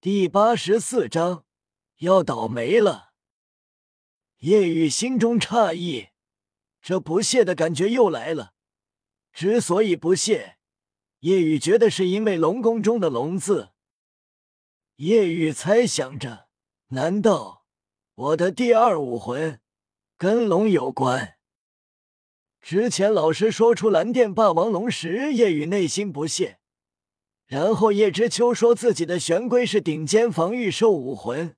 第八十四章要倒霉了。叶雨心中诧异，这不屑的感觉又来了。之所以不屑，叶雨觉得是因为龙宫中的“龙”字。叶雨猜想着，难道我的第二武魂跟龙有关？之前老师说出蓝电霸王龙时，叶雨内心不屑。然后叶知秋说自己的玄龟是顶尖防御兽武魂，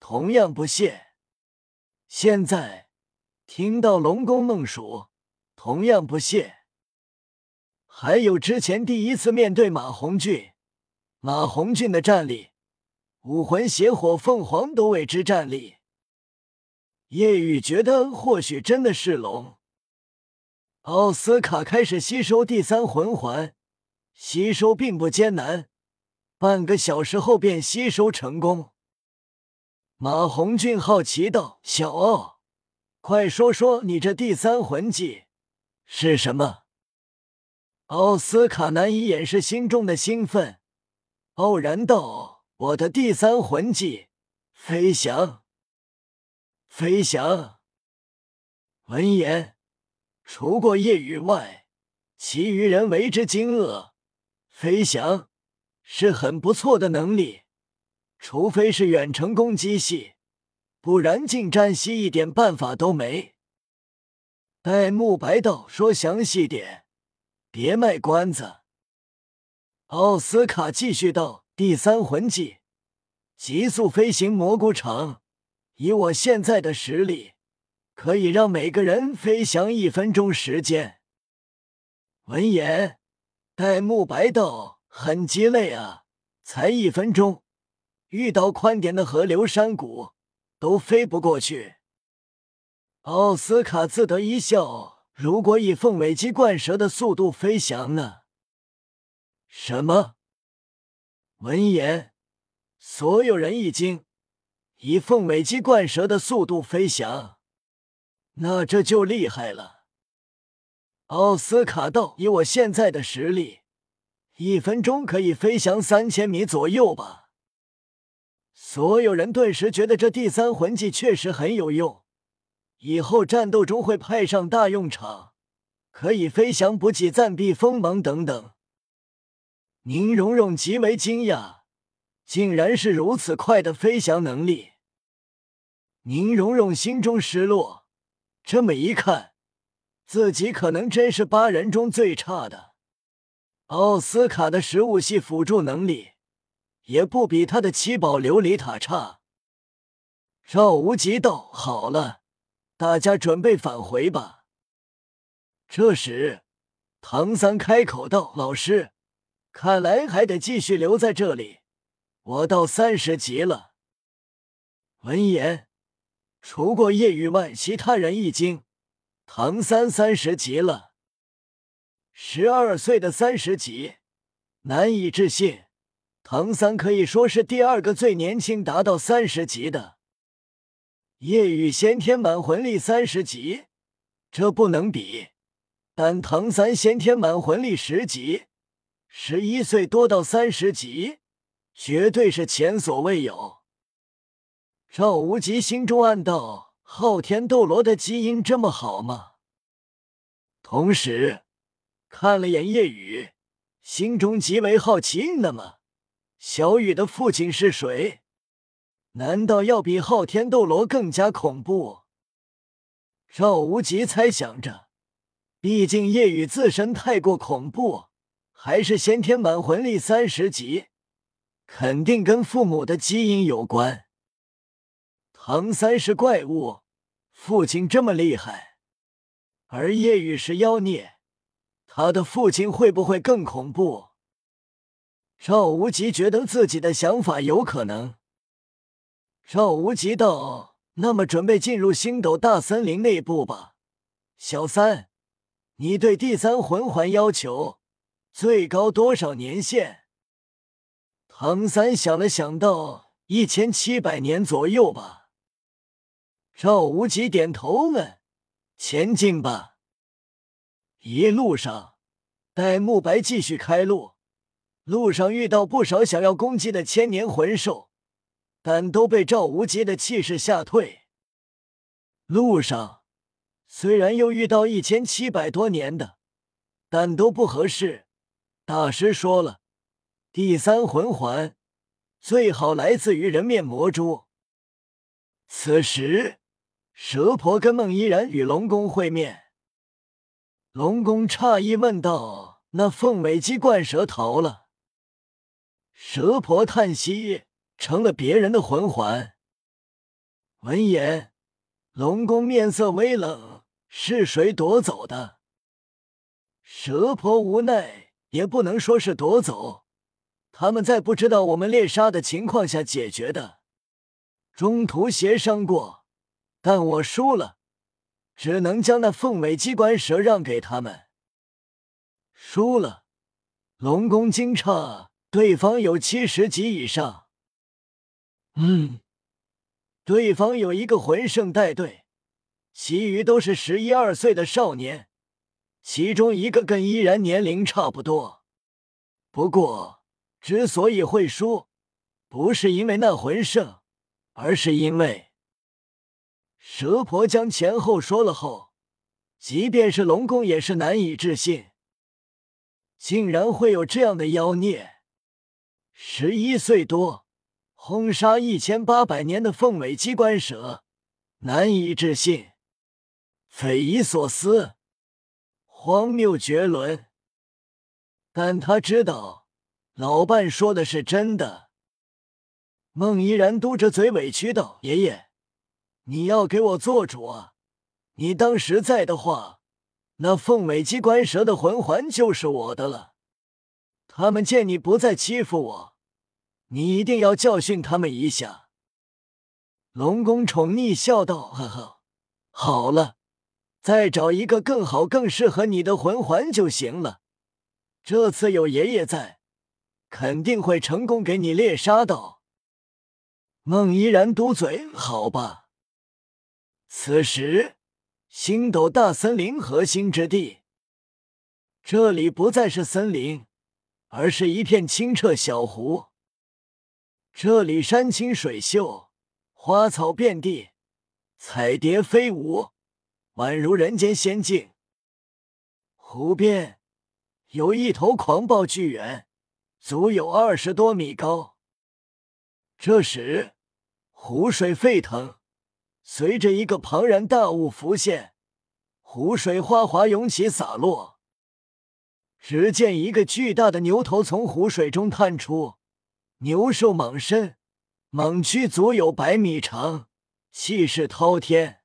同样不屑。现在听到龙宫梦鼠，同样不屑。还有之前第一次面对马红俊，马红俊的战力，武魂邪火凤凰都为之战力。叶雨觉得或许真的是龙。奥斯卡开始吸收第三魂环。吸收并不艰难，半个小时后便吸收成功。马红俊好奇道：“小奥，快说说你这第三魂技是什么？”奥斯卡难以掩饰心中的兴奋，傲然道：“我的第三魂技，飞翔。”飞翔。闻言，除过夜雨外，其余人为之惊愕。飞翔是很不错的能力，除非是远程攻击系，不然近战系一点办法都没。戴沐白道：“说详细点，别卖关子。”奥斯卡继续道：“第三魂技，极速飞行蘑菇场，以我现在的实力，可以让每个人飞翔一分钟时间。”闻言。戴沐白道：“很鸡肋啊，才一分钟，遇到宽点的河流山谷都飞不过去。”奥斯卡自得一笑：“如果以凤尾鸡冠蛇的速度飞翔呢？”什么？闻言，所有人一惊：“以凤尾鸡冠蛇的速度飞翔，那这就厉害了。”奥斯卡道：“以我现在的实力，一分钟可以飞翔三千米左右吧？”所有人顿时觉得这第三魂技确实很有用，以后战斗中会派上大用场，可以飞翔补给、暂避锋芒等等。宁荣荣极为惊讶，竟然是如此快的飞翔能力。宁荣荣心中失落，这么一看。自己可能真是八人中最差的。奥斯卡的食物系辅助能力也不比他的七宝琉璃塔差。赵无极道：“好了，大家准备返回吧。”这时，唐三开口道：“老师，看来还得继续留在这里。我到三十级了。”闻言，除过叶雨外，其他人一惊。唐三三十级了，十二岁的三十级，难以置信。唐三可以说是第二个最年轻达到三十级的。夜雨先天满魂力三十级，这不能比。但唐三先天满魂力十级，十一岁多到三十级，绝对是前所未有。赵无极心中暗道。昊天斗罗的基因这么好吗？同时看了眼夜雨，心中极为好奇。那么，小雨的父亲是谁？难道要比昊天斗罗更加恐怖？赵无极猜想着，毕竟夜雨自身太过恐怖，还是先天满魂力三十级，肯定跟父母的基因有关。唐三是怪物，父亲这么厉害，而夜雨是妖孽，他的父亲会不会更恐怖？赵无极觉得自己的想法有可能。赵无极道：“那么准备进入星斗大森林内部吧。”小三，你对第三魂环要求最高多少年限？唐三想了想，道：“一千七百年左右吧。”赵无极点头问：“前进吧。”一路上，戴沐白继续开路，路上遇到不少想要攻击的千年魂兽，但都被赵无极的气势吓退。路上虽然又遇到一千七百多年的，但都不合适。大师说了，第三魂环最好来自于人面魔蛛。此时，蛇婆跟孟依然与龙宫会面。龙宫诧异问道：“那凤尾鸡冠蛇逃了？”蛇婆叹息：“成了别人的魂环。”闻言，龙宫面色微冷：“是谁夺走的？”蛇婆无奈，也不能说是夺走，他们在不知道我们猎杀的情况下解决的。中途协商过，但我输了，只能将那凤尾机关蛇让给他们。输了，龙宫惊诧，对方有七十级以上。嗯，对方有一个魂圣带队，其余都是十一二岁的少年，其中一个跟依然年龄差不多。不过，之所以会输，不是因为那魂圣。而是因为蛇婆将前后说了后，即便是龙宫也是难以置信，竟然会有这样的妖孽。十一岁多，轰杀一千八百年的凤尾机关蛇，难以置信，匪夷所思，荒谬绝伦。但他知道，老伴说的是真的。孟依然嘟着嘴委屈道：“爷爷，你要给我做主啊！你当时在的话，那凤尾机关蛇的魂环就是我的了。他们见你不再欺负我，你一定要教训他们一下。”龙宫宠溺笑道：“呵呵，好了，再找一个更好、更适合你的魂环就行了。这次有爷爷在，肯定会成功给你猎杀到。”孟依然嘟嘴：“好吧。”此时，星斗大森林核心之地，这里不再是森林，而是一片清澈小湖。这里山清水秀，花草遍地，彩蝶飞舞，宛如人间仙境。湖边有一头狂暴巨猿，足有二十多米高。这时，湖水沸腾，随着一个庞然大物浮现，湖水哗哗涌起，洒落。只见一个巨大的牛头从湖水中探出，牛瘦蟒身，蟒躯足有百米长，气势滔天。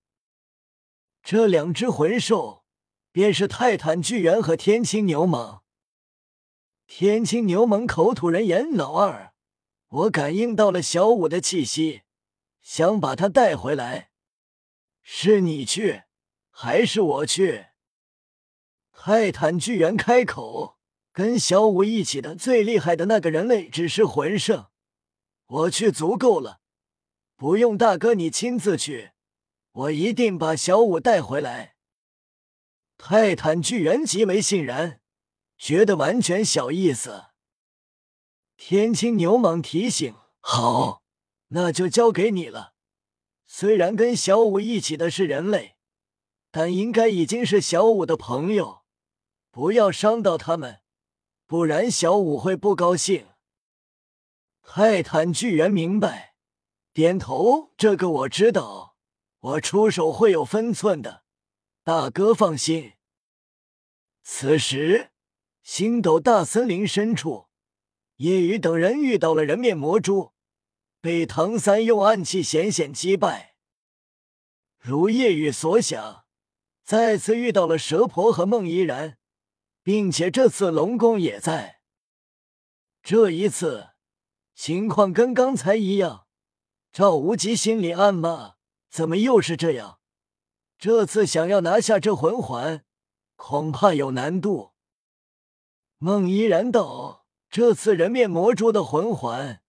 这两只魂兽便是泰坦巨猿和天青牛蟒。天青牛蟒口吐人言：“老二。”我感应到了小五的气息，想把他带回来。是你去，还是我去？泰坦巨猿开口：“跟小五一起的最厉害的那个人类只是魂圣，我去足够了，不用大哥你亲自去，我一定把小五带回来。”泰坦巨猿极为欣然，觉得完全小意思。天青牛蟒提醒：“好，那就交给你了。虽然跟小五一起的是人类，但应该已经是小五的朋友，不要伤到他们，不然小五会不高兴。”泰坦巨猿明白，点头：“这个我知道，我出手会有分寸的，大哥放心。”此时，星斗大森林深处。叶雨等人遇到了人面魔蛛，被唐三用暗器险险击败。如夜雨所想，再次遇到了蛇婆和孟依然，并且这次龙宫也在。这一次情况跟刚才一样，赵无极心里暗骂：怎么又是这样？这次想要拿下这魂环，恐怕有难度。孟依然道。这次人面魔蛛的魂环，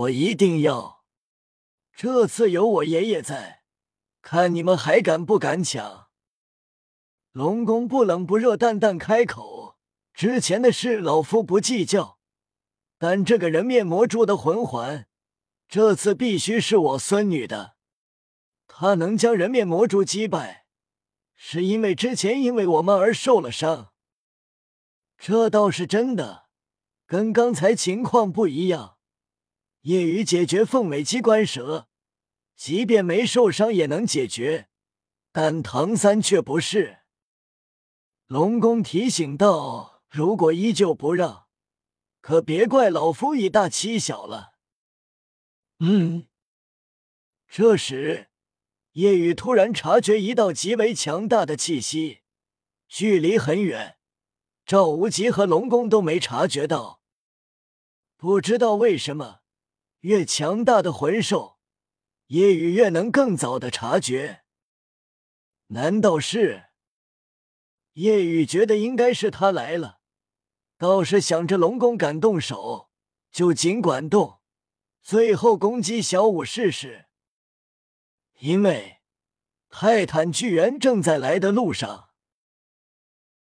我一定要。这次有我爷爷在，看你们还敢不敢抢？龙宫不冷不热，淡淡开口：“之前的事，老夫不计较。但这个人面魔蛛的魂环，这次必须是我孙女的。她能将人面魔蛛击败，是因为之前因为我们而受了伤。这倒是真的，跟刚才情况不一样。夜雨解决凤尾机关蛇，即便没受伤也能解决，但唐三却不是。龙宫提醒道：“如果依旧不让。”可别怪老夫以大欺小了。嗯。这时，夜雨突然察觉一道极为强大的气息，距离很远，赵无极和龙宫都没察觉到。不知道为什么，越强大的魂兽，叶雨越能更早的察觉。难道是？叶雨觉得应该是他来了。倒是想着龙宫敢动手，就尽管动，最后攻击小五试试。因为泰坦巨猿正在来的路上。